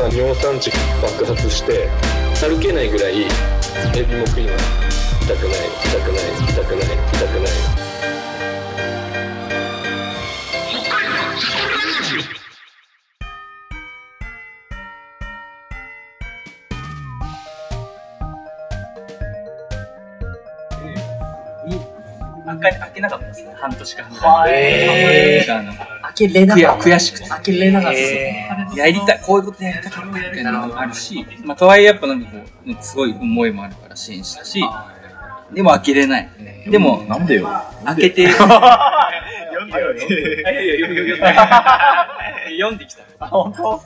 さ尿酸値爆発して歩けないぐらいエビも食います。痛くない痛くない痛くない痛くない。開け開けなかったですね、半年間。へー開けれなかった。悔しくて。開けれなかった。やりたい、こういうことやりたかったみたいなのもあるし、まあ、とはいえやっぱなんかこう、すごい思いもあるから支援したし、でも開けれない。でも、なんでよ。開けて、読んでよね。読んできた。あ、本当？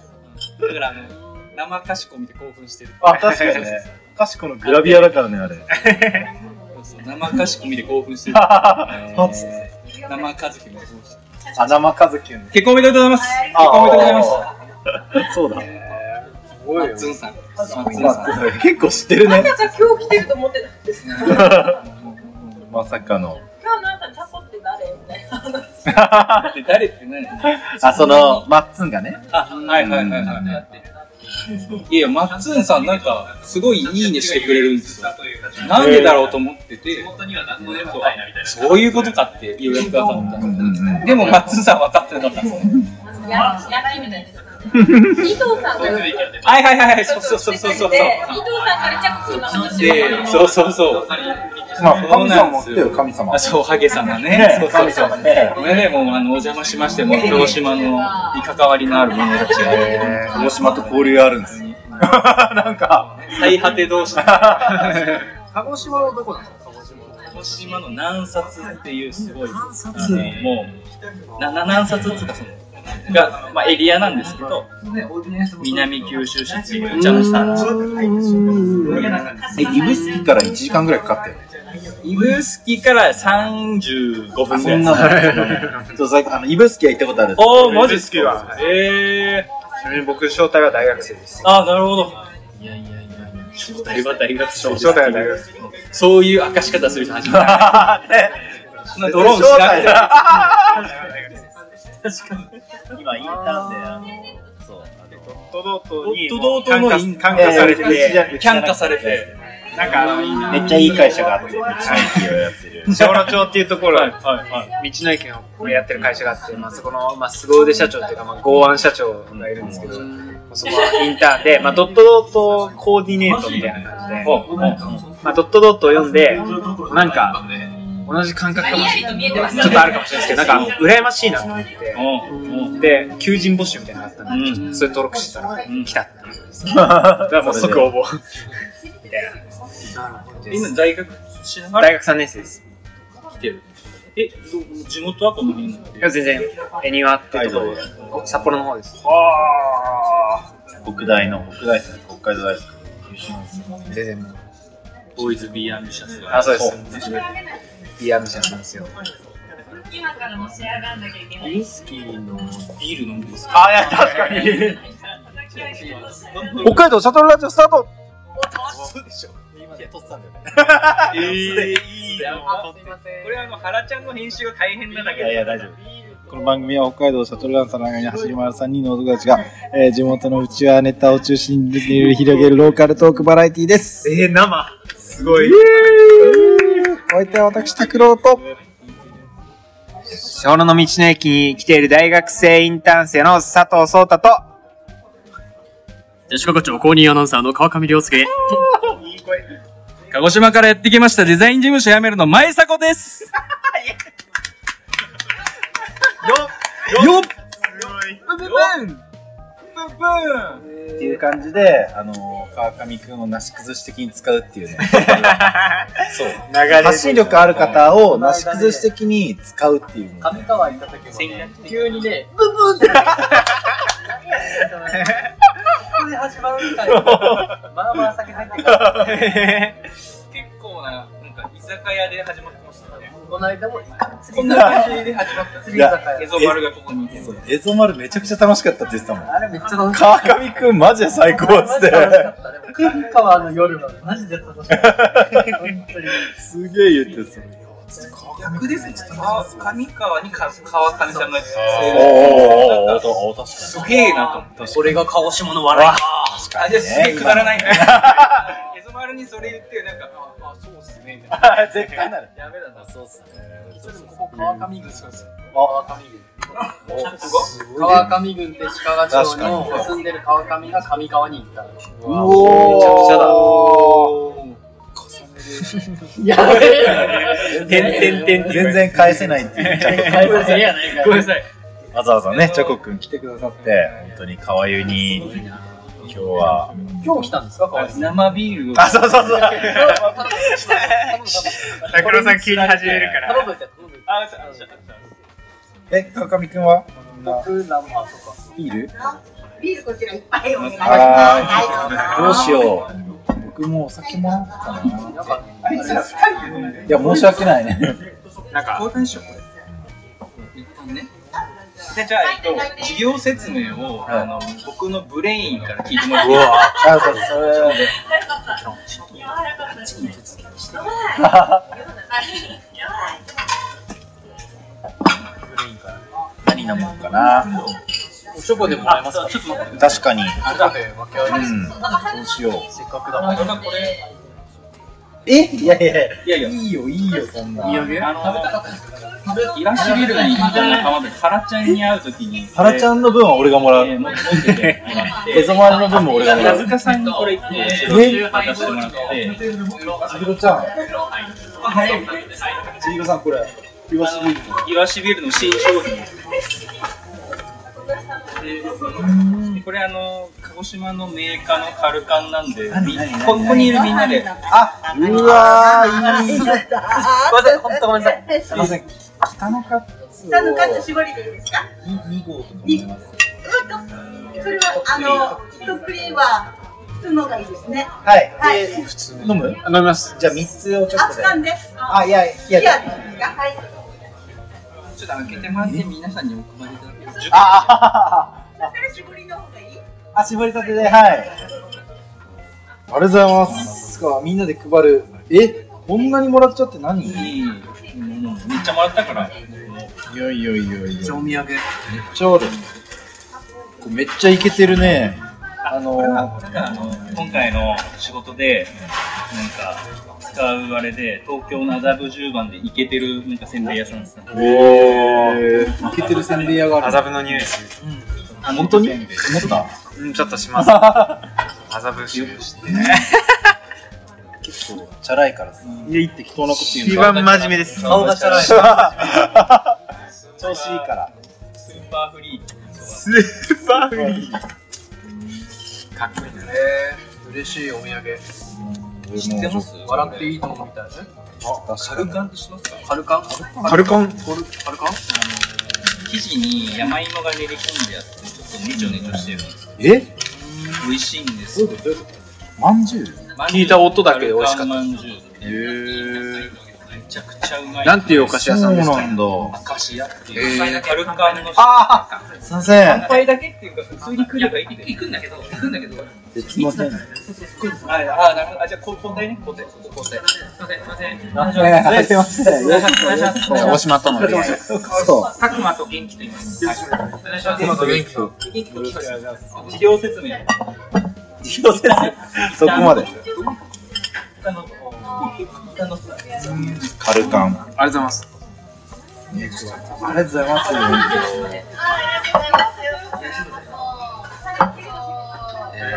だからあの、生かしこ見て興奮してる。あ、確かにね。かしこのグラビアだからね、あれ。そうそう生かしこ見て興奮してる。生かずきもそうしてる。あ、生和樹の。結婚おめでとうございます。結婚おめでとうございます。そうだ。マッツンさん。マッツンさん。結構知ってるね。じゃあ今日来てると思ってたんです。まさかの。今日の朝チャコって誰みたいな話。で誰って何あ、その、マッツンがね。あ、はいはいはいはい。いや、マッツンさんなんか、すごいいいねしてくれるんですよ。なんでだろうと思ってて、そうそういうことかってようやく分かった。でも、マッツンさん分かってなかったんですね。や焼きみたいな。伊藤さんが。はいはいはい、そうそうそうそうそう。で、伊藤さんから着信の話で、そうそうそう。まあ、神様持ってよ、神様あ、。そう、ハゲ様ねね。そうそうそう。これね、もう、あの、お邪魔しまして、もう、鹿児島の、に関わりのある者たちが、えー、鹿児島と交流あるんです。なんか、最果て同士。鹿児島のどこなの鹿児島の南薩っていうすごい、あのもう、な、な南薩っていうかその、が、まあ、エリアなんですけど、南九州市っていうお茶の産地。え、指宿から1時間ぐらいかかったよね。指宿から35分ぐそんならい。の。そう、さあの、指宿は行ったことある。おー、マジっす指宿はかえー。ちなみに僕、正体は大学生です。あ、なるほど。いやいやいや、正体は大学生。正体は大学生。そういう明かし方する人初めて。そんなドローンしなくて。今、インターンで、あの、そう、ドドートにドドートの感イン化されてて、キャン化されて。なんかあの、めっちゃいい会社があって、道の駅をやってる。小野町っていうところ、はいはい。道の駅をやってる会社があって、まあ、そこの、まあ、凄腕社長っていうか、まあ、剛腕社長がいるんですけど、そこはインターンで、まあ、ドットドットコーディネートみたいな感じで、まあ、ドットドットを読んで、なんか、同じ感覚かもしれない。ちょっとあるかもしれないですけど、なんか、羨ましいなと思って、うん。で、求人募集みたいなのがあったんで、うんそれ登録してたら、ん来たっていう。だからもう即応募。みたい今、大学しなな。がら？大学3年生です。来てる。え、ど地元はこの辺？いや、全然、恵庭ってところ、札幌の方です。北大の、北大生、北海道大学。全然もう。ボーイズビーアンビシャスが。あ、そうです。いいアムシャなんですよ。今からも仕上がんなきゃいけない。ウイスキーのビール飲むんですか？あ、いや、確かに。北海道シャトルラジオスタート今で撮ってたんだよね。えー、いいこれはあの、原ちゃんの編集が大変なだけいやいや、大丈夫。この番組は北海道シャトルランサーの中に走り回る3人の男たちが、えー地元のうちわネタを中心に広げるローカルトークバラエティです。えー、生。すごい。お相手は私、拓郎と、小野の道の駅に来ている大学生インターン生の佐藤壮太と、吉川町公認アナウンサーの川上亮介。鹿児島からやってきましたデザイン事務所辞めるの前迫です。よっ。っ。ていう感じで、あの、川上くんをなし崩し的に使うっ。ていうね。そう。流れ発信力ある方をなし崩し的に使うっ。ていうね。上川行っ。た時もね、急にね、ブブーっ。て。で始まるみたいな。まあまあ酒入ってから。結構な、なんか居酒屋で始まってましたね。この間も釣こんりな感じで始まった。釣り酒屋。エゾ丸がここにいて。そうエゾ丸めちゃくちゃ楽しかったって言ってたもん。あれめっちゃ楽しかった。川上くんマジで最高っつって。マジで楽しかった。でも、上川の夜はマジで楽しかった。本当に。すげえ言ってた。逆ですね。川上川にか川上さんがおおおおかすげえなと思って。これが鹿児島の笑いか。あ、じゃあすげえくだらない。エゾマルにそれ言って、なんか、あ、あそう。っすね。みたいなに絶対なるやべだな。そう。っすねここ川上郡そう。ですあ川上郡こ川上郡って鹿賀町の住んでる川上が上川に行ったう。おめちゃくちゃだ やべえ。てんてんてん。全然返せないっていう。返させやないかごめんなさい。わざわざねチョコくん来てくださって。本当に川湯に。今日は。今日来たんですか？生ビールを。あそうそうそう 拓郎さん急に始めるから。え川上くんは生あそっか。ビール？ビールこちらいっぱいお願いします。あはい、どうしよう僕もお酒もらおうかな。なんかいや申し訳ないね。なんか、交代しよう、これ。一旦ね。で、じゃあ、えっと、事業説明を、はい。あの、僕のブレインから聞いてもらっていいですか？あそ何飲もう。かなおチョコでもらえますか？ちょっと待って。確かに。チョコで分け合いうん。そうしよう。せっかくだあ、これ、え？いやいやいや。いやいや、いいよいいよそんな。あの、イラシビルに行った仲間で、ハラちゃんに会うときに、原ちゃんの分は俺がもらう。えー持っててもらって、エゾマルの分も俺がもらう。名塚さんにこれ一個、え？渡してもらって、ちひろちゃん。ちひろさんこれ。イワシビール。イワシビルの新商品。でこれあの鹿児島のメーカーのカルカンなんで、みここにいるみんなで、あうわーいいごめんなさい本当ごめんなさい。すいません北のカツ下のカツ絞りでいいですか？2号とか。もりますそれは、あの、とっくりは、普通のがいいですね。はい。はい。飲む？飲みます。じゃあ3つをちょっあ、とで。掴んで。あいやいや。いや、はい。ちょっと開けてもらって皆さんにお配りいただけます？あそしたら絞りの方がいい？ああ絞りたてではい。ありがとうございます。かみんなで配る。えこんなにもらっちゃって何？めっちゃもらったから、やいやいやいや。お土産。めっちゃある。めっちゃイケてるね。あの今回の仕事でなんか使うあれで東京の麻布十番でイケてるなんかせんべい屋さんですねおーイケてるせんべい屋がある麻布の匂いする。あ本当に？思った？うん、ちょっとします。麻布州して。結構チャラいからさ家適当なこと言う一の番真面目です。顔がチャラい調子いいからスーパーフリースーパーフリー。かっこいいな。えー、嬉しいお土産知ってます？笑っていいと思うみたいねカルカンって知ってます。かカルカンカルコン。カルカン生地に山芋が練り込んであってちょっとネチョネチョしてるんですえ美味しいんですよ。まんじゅう？聞いた音だけで美味しかった。カルカンまんじゅうへー。めちゃくちゃうまい。なんていうお菓子屋さんですか？そうなんだ。アカシアっていう、えーカルカンのああすいません乾杯だけっていうか普通に来行くんだけど行くんだけど。別の？辺ああなるほどあじゃ交代ね交代交代すいませんす。いませんお願いしましますお願いします大島との出会い。そうたくまと元気と言いますはいお願いします今と元気と事業説明広瀬さんそこまであのカルカンありがとうございます。ありがとうございます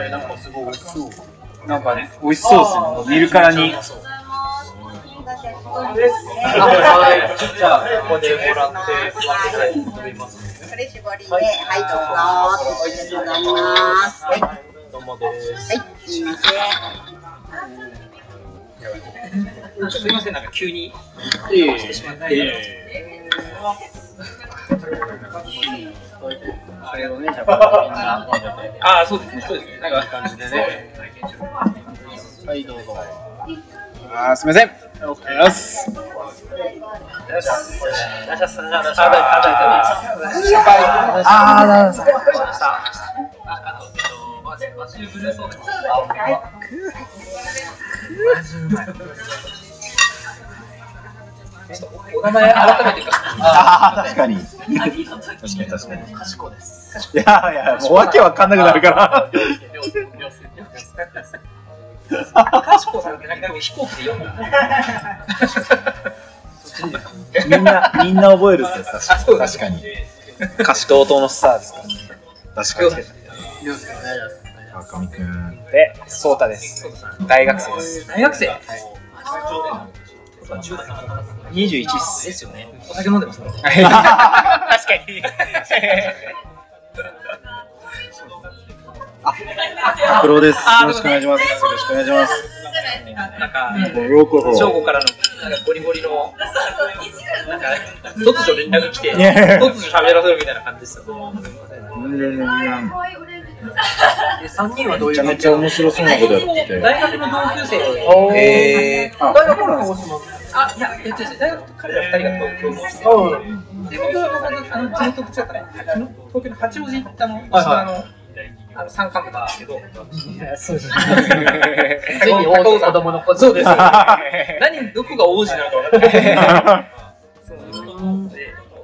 なんかすごい美味しそうなんかね、美味しそうですね。見るからに。はいじゃあここでもらって食べますこれ絞りで、はい、どうぞ。ありがとうございます。はい、はどうもですい、すいません。ちょっとすいませんなんか急にいえいありがとうねじゃあみんな混ぜてああそうですねそうですねなんか感じでねはいどうぞあ、すみません。ありがとうございます。ああなるほどお名前改めてか？ああ、確かに。確かに確かに。賢です。いやいや、もうわけわかんなくなるから。賢さんってなんか飛行機で読んだ。みんな、みんな覚えるってさ、確かに。歌詞同等のスターですか？らね。確かに。若見くん。で、ソータです。大学生です。大学生21っす。ですよね。お酒飲んでますね。確かに。プロです。よろしくお願いします。よろしくお願いします。なんか、正午からの、なんかゴリゴリの、なんか、突如連絡来て、突如喋らせるみたいな感じですよ。で、3人はどういうめちゃめちゃ面白そうなことやってて。大学の同級生大学のあ、いや、えっと大学と彼ら2人が東京にして、で、僕は僕はあの地元口だったら、東京の八王子行ったの、あの、あの山間部なんですけど、そうです。子供の子そうです。何、どこが王子なのか分からない。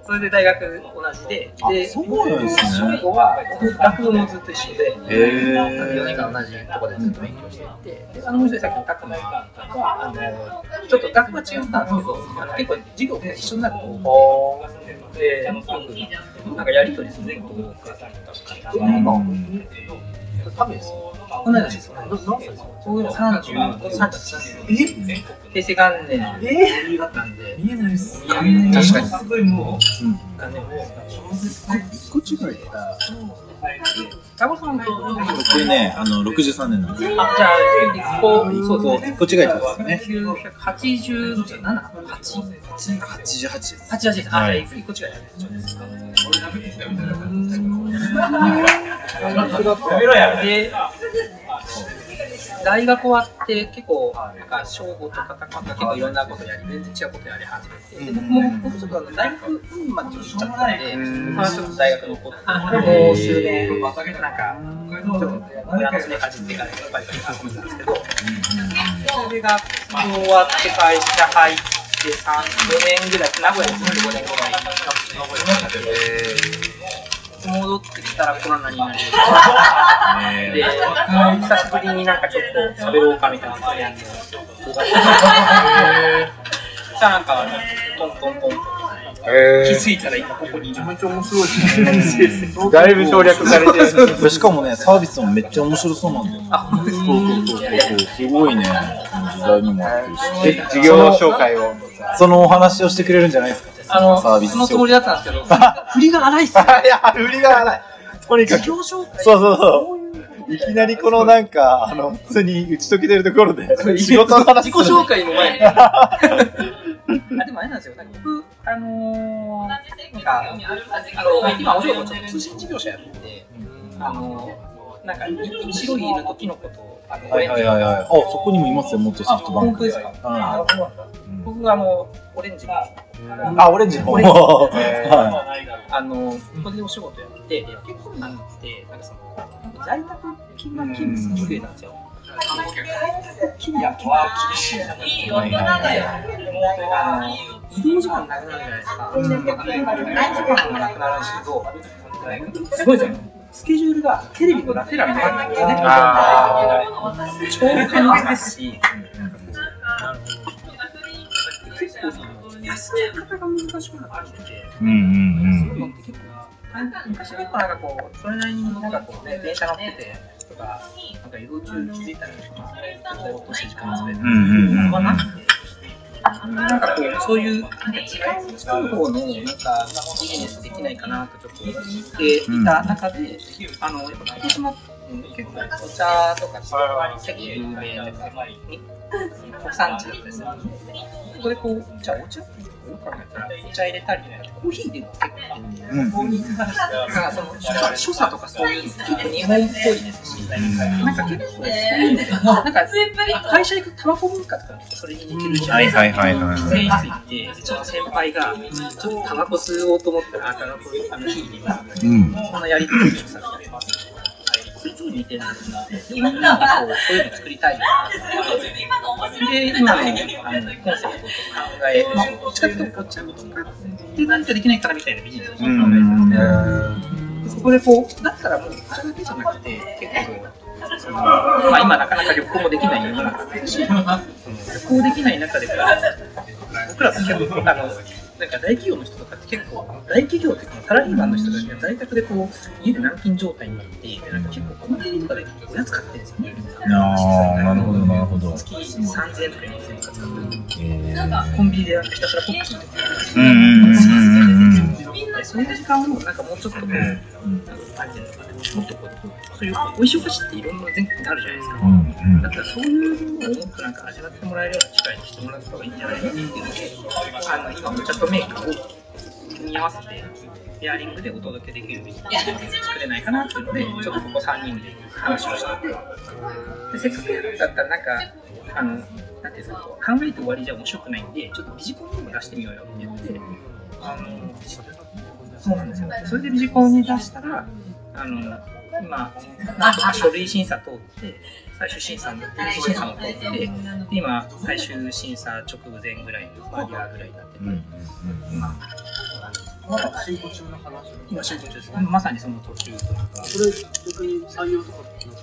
それで大学同じで、で、そうなんですね。正午は僕学部もずっと一緒で、えー。4年間同じところでずっと勉強していて、であのもう一人さっきのタクマは、あのちょっと学部は違ったんですけど、結構授業が一緒になると、で、よくなんかやりとりすることが多かったりとか、多分ですよ。同い年ですよ。僕35、37です。平成元年なんで、見えないです。確かに。すごいもう、元年も。一個違いだ。タコさんと、僕ね、あの、63年なんで。あ、じゃあ、一個、そうですね。一個違いですね。987、8、88です。88です。あ、あ一個違いです。で、大学終わって結構、なんか、小5とか高か結構いろんなことやり、全然違うことやり始めて、で僕も、ちょっとあの大学院までちょっとしちゃったんで、まあちょっと大学残って、もう数年、なんか、ちょっと親のすねかじってから、やっぱり遊んでたんですけど、それが終わって会社入って3、4年ぐらい、名古屋に住んで5年ぐらい、名古屋に住んで戻ってきたらコロナになり、で、久しぶりになんかちょっと喋ろうかみたいなことやって、そしたらなんか、トントントンと、気づいたら今ここにいる。めっちゃ面白い だいぶ省略されてる。しかもね、サービスもめっちゃ面白そうなんだよ。そうそうそうそう、すごいね。時代にも合ってるし。え授業紹介を。そのお話をしてくれるんじゃないですか？あの、そのつもりだったんですけど、振りが荒いっすよ。いや、売りが荒い。とにかく。そうそうそう。いきなりこのなんか、あの、普通に打ち解けてるところで、仕事の話自己紹介の前に。あ、でもあれなんですよ。僕、あのー、なんか、あの、今、お仕事ちょっと通信事業者やってて、あのー、なんか、い白い犬とキノコと、あの、はいはいはいはい。あ、そこにもいますよ、元ソあ、フトバンク。本当ですか。は僕、あの、オレンジ。あ、オレンジの方。オレンジ はあの、ここでお仕事やって、で、結構なんて、なんかその、在宅勤務勤務すごい増えたんですよ。在宅勤務は結構厳しいなってい。はいはいはい。あの移動時間なくなるじゃないですか。移動時間もなくなるんですけど、すごいですよ。スケジュールがテレビとラテラルにあるんですよね。超過密ですし、休み方が難しくなってきて、うんうんそういうのって結構、昔結構なんかこう、それなりになんかこうね、電車乗っててとか、なんか移動中気づいたりとか、ぼーっとして時間潰れたりうんうんうん。はなくて、なんかこう、そういう、なんか時間を作る方の、なんか、ビジネスできないかなとちょっと思っていた中で、あの、やっぱ福島って結構お茶とか結構有名で、国産地ですよ。ここでこう、じゃあお茶ってよく考えたら、お茶入れたり、コーヒーでも結構、うん。うん。なんかその所所作とかそういうの結構日本っぽいですし、なんか結構なんか会社行くタバコ文化とかそれに似てるじゃないですか。はいはいはいはい喫煙室行って、ちょっと先輩が、ちょっとタバコ吸おうと思ったら、あタバコあの火入れます。うん。このやりとりをされて、それちょっと似てるんですが、みんなこうそういうの作りたいよなで、今のあのコンセプトを考え、まあ、どっちかっていうと、こっちを使って何かできないからみたいなビジネスを考えてるので、そこでこう、だったらもう、それだけじゃなくて、結構、そのまあ、今なかなか旅行もできない世の中だし、旅行できない中で、僕らって結構、あの、なんか大企業の人とかって結構、大企業っていうかサラリーマンの人たちが在宅でこう、家で軟禁状態になって、でなんか結構コンビニとかでおやつ買ってるんですよね。ああ、なるほど、なるほど。月3000円とか4000円とか使ってる。えーコンビニでなんかひたすらポッキーとか。うんうんうんそういう時間をなんかもうちょっとこう、なん。かなんていうのか。な、もっとこう、そういう美味しいお菓子っていろんな全国にあるじゃないですか。うんだからそういうのをもっとなんか味わってもらえるような機会にしてもらった方がいいんじゃないかなっていうので、あの今お茶とメーカーを組み合わせて、ペアリングでお届けできる作れないかなっていうので、ちょっとここ3人で話をして。て、でせっかくやるんだったらなんか、あの、なんていうんですか、考えて終わりじゃ面白くないんで、ちょっとビジコンにも出してみようよって言って、あの、そうなんですよ。それでビジコンに出したら、あの、今、なんとか書類審査通って、最終審査も、審査も通って、で今、最終審査直前ぐらいのバリアぐらいになってて、今、まだ進行中の話今進行中です。まさにその途中というか、それ逆に採用とかってなんか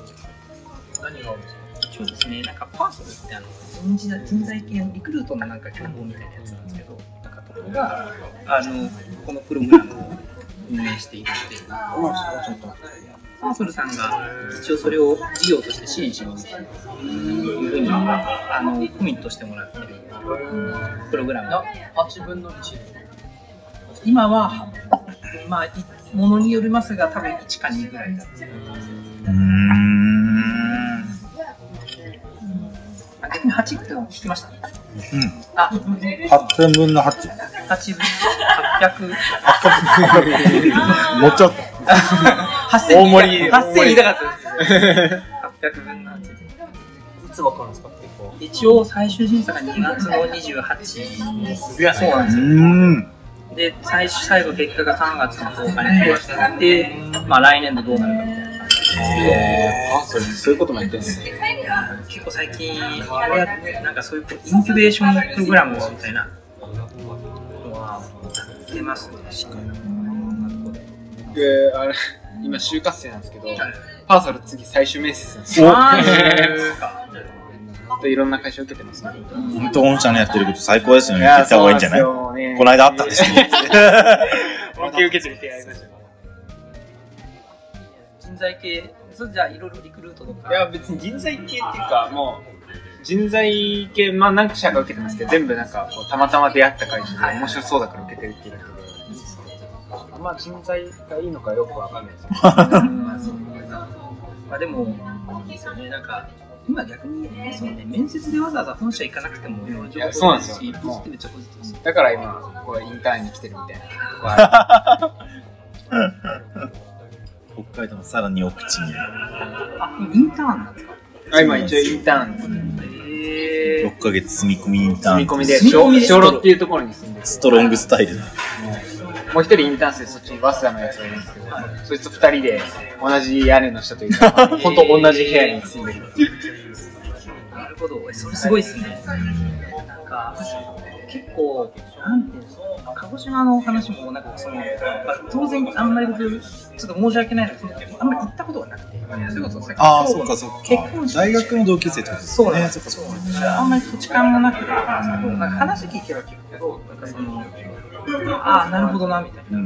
何があるんですか？そうですね、なんかパーソルってあの人事人材系のリクルートのなんか競合みたいなやつなんですけど、ころがあのこのプログラムを運営しているので、パーソルさんが一応それを事業として支援しますというふうにあのコミットしてもらっているプログラムな8分の1今は、まあ、いものによりますが、多分1か2ぐらいだった。うん。逆に8って聞きましたうん。あ、8000分の8。8分、800、もうちょっと。8000大盛り8000言いたかったです。800分の8で。いつわかるんですか？結構一応最終審査が2月の28日。そうなんですよ。うん。で、最終、最後結果が3月の10日に発表して、まあ来年度どうなるかみたいな。あ、それそういうこともやってるんですね。結構最近、なんかそういうインキュベーションプログラムみたいなのはやってますね、しっかり。で、あれ、今、就活生なんですけど、パーソル次最終面接なんですよ。いろんな会社受けてますね。本当、御社のやってること最高ですよね。言った方がいいんじゃない？この間あったんですよ。受けてみてやりました。人材系、それじゃあいろいろリクルートとか。いや、別に人材系っていうか、もう、人材系、まあ何社か受けてますけど、全部なんかこう、たまたま出会った会社で面白そうだから受けてるっていうだけで、あんま人材がいいのかよくわかんないですけど。まあでも、いいですよね、なんか、今逆に、そうね、面接でわざわざ本社行かなくても、いやそうなんですよ。ポジティブっちゃポジテ。だから今、こうインターンに来てるみたいな 北海道のさらに奥地にあ、インターンなんですか？る。あ今一応インターンですね。へ6ヶ月住み込みインターン。住み込みで、小路っていうところに住んでてストロングスタイルだ。もう一人インターン生そっちに早稲田のやつがいるんですけど、そいつと二人で同じ屋根の下というか、本当同じ部屋に住んでる。ーなるほど、えそれすごいですね。なんか、結構、なんていうんですか、鹿児島のお話も、なんかその、まあ、当然、あんまり僕、ちょっと申し訳ないのですけど、あんまり行ったことがなくて、それこそさっきあっかそっ結か婚。式。大学の同級生ってことですね。そうなんで。あんまり土地勘がなくて、なんか話聞けば聞くけど、なんかその、ああ、なるほどな、みたいな。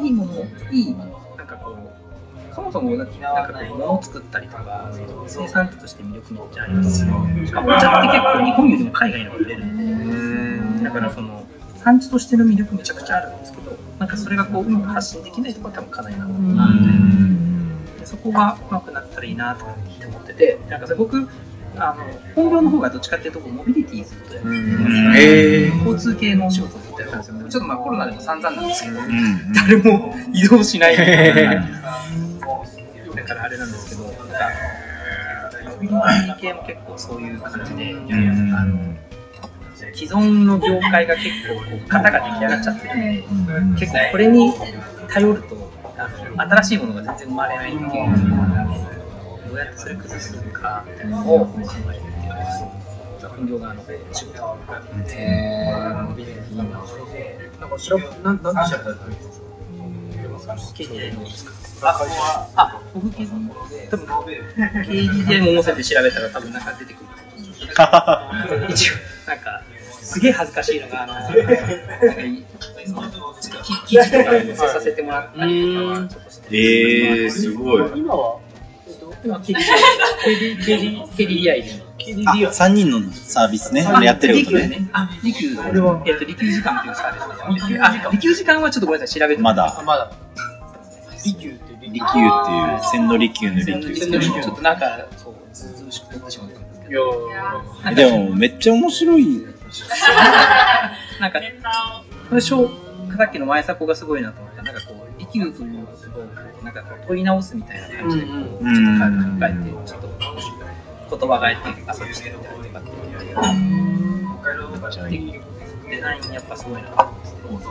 いいもの、いい、なんかこう、そもそもなんかこう、物を作ったりとか、生産地として魅力めっちゃあります。し、しかもお茶って結構日本よりも海外の方が売れるん。で、だからその、産地としての魅力めちゃくちゃあるんですけど、なんかそれがこう、うまく発信できないところは多分課題なのな。ので、でそこがうまくなったらいいなとって思ってて、なんかそれ僕、あの本業の方がどっちかっていうとこうモビリティずっとやってて、交通系のお仕事をずっとやってたんですよ。ちょっとまあコロナでも散々なんですけど、誰も移動しない。みたいな。だからあれなんですけど、なんか、モビリティ系も結構そういう感じで、あの既存の業界が結構こう型が出来上がっちゃってる。んで、結構これに頼ると、あの新しいものが全然生まれないっていう。どうやってそれ崩すのかみたいなのを考えるっていうのが本業側の仕事へなん。か調べなん。なん。で調べたの刑事でですかあ、あ、僕刑事多分刑事で桃線で調べたら多分なん。か出てくる一応なん。かすげえ恥ずかしいのがあの記事とか載せさせてもらったりとかちょっとしてえー、すごい。今は今 KDDI であ、3人のサービスね。あれやってることね。あ、利休、これは、えっと、利休時間っていうサービスで。あ、利休時間はちょっとごめんなさい、調べてまだ。まだ。利休って利休っていう、千の利休の利休。ちょっとなんか、そう、ずうずうしく取ってしまったんですけど。でも、めっちゃ面白い。なんか、これ、小さっきの前迫がすごいなと思った。なんかこう、利休ということを、なんかこう問い直すみたいな感じで、こうちょっと考えて、ちょっと言葉がえて遊びしてるみたいなのがあって、でデザインやっぱすごいなと思って。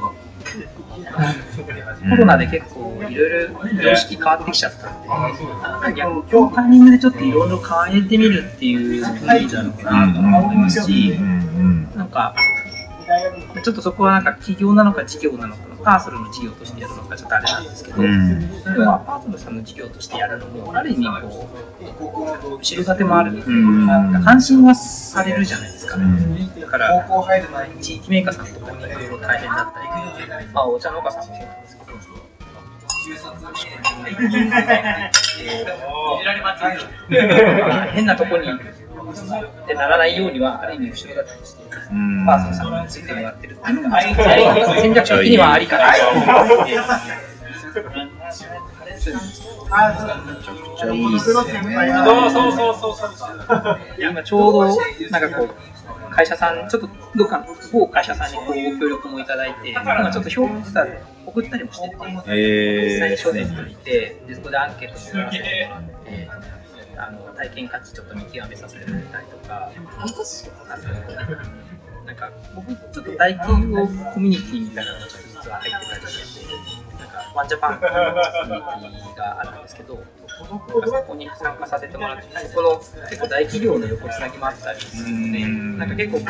コロナで結構いろいろ常識変わってきちゃったんで、逆に今日タイミングでちょっといろいろ変えてみるっていう雰囲気なのかなと思いますし、なんか、ちょっとそこはなんか企業なのか事業なのかパーソルの事業としてやるのかちょっとあれなんですけど、うん。それはパーソルさんの事業としてやるのも、ある意味こう、後ろ盾もある、んなんか安心はされるじゃないですか、だから、地域メーカーさんとかにいろいろ大変だったり、まあ、お茶農家さんもそうなんですけど、変なとこにってならないようには、ある意味後ろ盾として、うんパーソルさんについてもらってるっていうのが、戦略的にはありかなと思って。めちゃくちゃいいっすよね。そうそうそうそうそう。今ちょうど、なんかこう、会社さん、ちょっとどっかの某会社さんにこう協力もいただいて、今ちょっと評価した送ったりもしてて、実際に書店に行って、でそこでアンケートもらわせてもらって、あの体験価値ちょっと見極めさせてもらったりとか、あのなんか僕ちょっと大企業コミュニティみたいなのが実は入ってたりして、なんかワンジャパンっていうコミュニティがあるんですけど、そこに参加させてもらって、そこの結構大企業の横つなぎもあったりするので、なんか結構こう、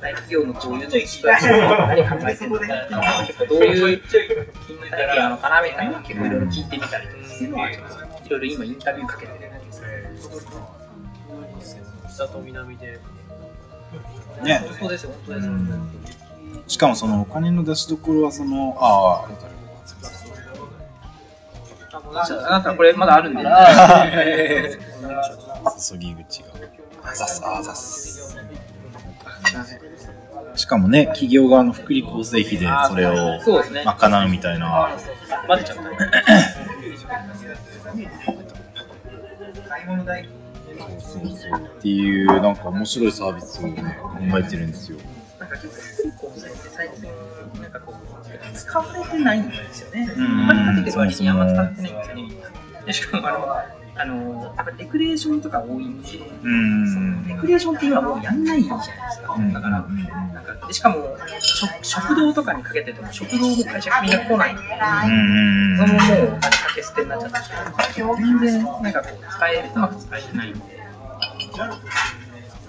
大企業のこういう人たちが何考えてるのかとか、結構どういう体系なのかなみたいなのを結構いろいろ聞いてみたりとかっていうのは、ちょっといろいろ今インタビューかけてるんです北と南でね。そうですよ、本当ですよ。しかもそのお金の出しどころはその、ああ、あなたこれまだあるんで。注ぎ口が。あざっす、あざっす。しかもね、企業側の福利厚生費でそれを。賄うみたいな。混ぜちゃった。そうそうそう。っていう、なんか面白いサービスをね、考えてるんですよ。なんか結構福利厚生って最近なんかこう使われてないんですよね。うんお金かけてる割にあんま使ってないんですよね。でしかもあのあのやっぱレクレーションとか多いんで、うん。レクレーションって今もうやんないじゃないですか。だからなんかでしかも食食堂とかにかけてても食堂の会社みんな来ない。うん。そのもうかけ捨てになっちゃって全然なんかこう使えうまく使えてないんで。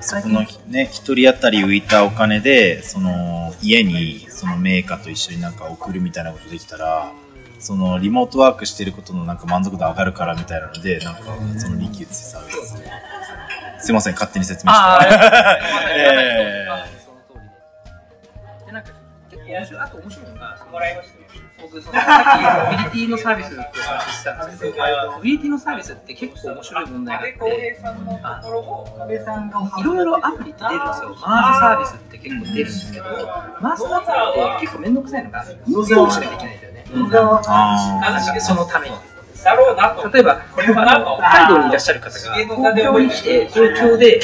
そこのね、一人当たり浮いたお金で、その家にそのメーカーと一緒になんか送るみたいなことできたら、そのリモートワークしてることのなんか満足度上がるからみたいなので、なんかその利休ってサービス。すいません、勝手に説明して。で。で、なんか、結構面白い、あと面白いのが、その僕、そのさっきモビリティのサービスって話してたんですけど、モビリティのサービスって結構面白い問題があって、いろいろアプリって出るんですよ。マーズサービスって結構出るんですけど、マーズサービスって結構面倒くさいのが、インストールしなきゃいけないんだよね。そのために。例えば、あの北海道にいらっしゃる方が東京に来て、東京で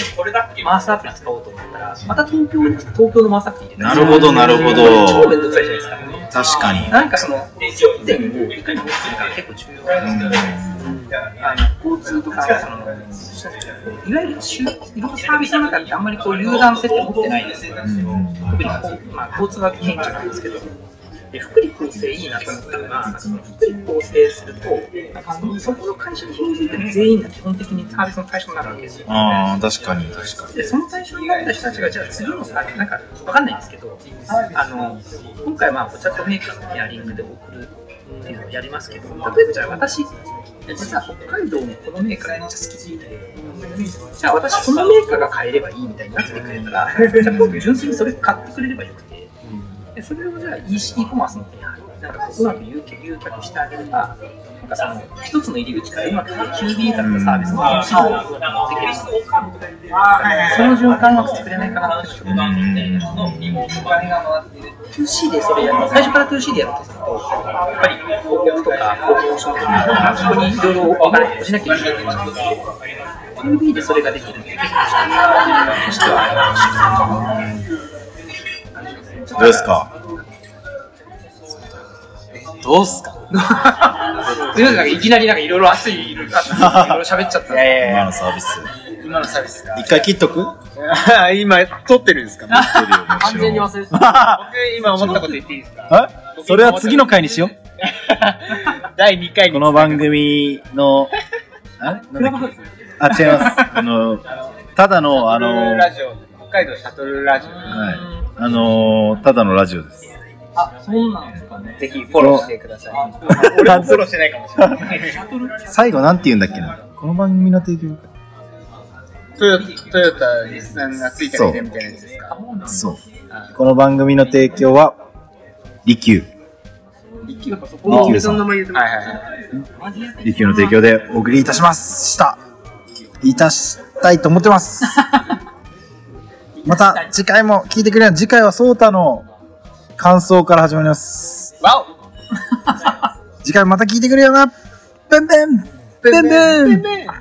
マースアプリ使おうと思ったら、また東京に来て東京のマースアプリ入れなるほど、なるほ超めんど。どくさいじゃないですか。確かに。なんかその、接点をいかに持つかが結構重要なんですけど、あの交通とか、その、いわゆるしゅいろんなサービスの中ってあんまりこうユーザーの接点持ってないんですよ。特にこう、まあ、交通は顕著なんですけど、で福利厚生いいなと思ったのが、福利厚生すると、なんかそこの会社に紐づいてる全員が基本的にサービスの対象になるわけですよ。ああ、確かに、確かに。で、その対象になった人たちが、じゃあ次のサービス、なんかわかんないんですけど、あの、今回まあ、お茶とメーカーのペアリングで送るっていうのをやりますけど、例えばじゃあ私、実は北海道のこのメーカーめっちゃ好きで、じゃあ私そのメーカーが買えればいいみたいになってくれたら、じゃあ今度純粋にそれ買ってくれればよくて、でそれをじゃあ EC コマースの方になんかうまく誘誘客してあげれば、なんかその一つの入り口からうまく QB だったサービスの話をできるその循環うまく作れないかなってちょっと思っていて、2C でそれやる最初から 2C でやるとすると、やっぱり広告とかプロモーションとか、そこにいろいろ分かれてしなきゃいけないってなる、QB でそれができるって結構としては、どうですか？どうすか？すみません、なんかいきなりなんかいろいろ熱い、いろいろ喋っちゃった。今のサービス。今のサービスか。一回切っとく？今、撮ってるんですか？完全に忘れてた。僕、今思ったこと言っていいですか？え？それは次の回にしよう。第2回に。この番組の、あ違います。あの、ただの、あの、はい。ラジオ、北海道シャトルラジオ。あの、ただのラジオです。あ、そうなんですかね。ぜひフォローしてください。俺もフォローしてないかもしれない。最後なんて言うんだっけなこの番組の提供トヨトヨタにさんがついてるみたいなやつですか？そう。この番組の提供は、利休。一気がそこのお店の名前言ってはいはいはい。利休の提供でお送りいたします。した。いたしたいと思ってます。また次回。も聞いてくれよ。次回はソータの感想から始まります。わ次回また聞いてくれよな。ペンペンペンペン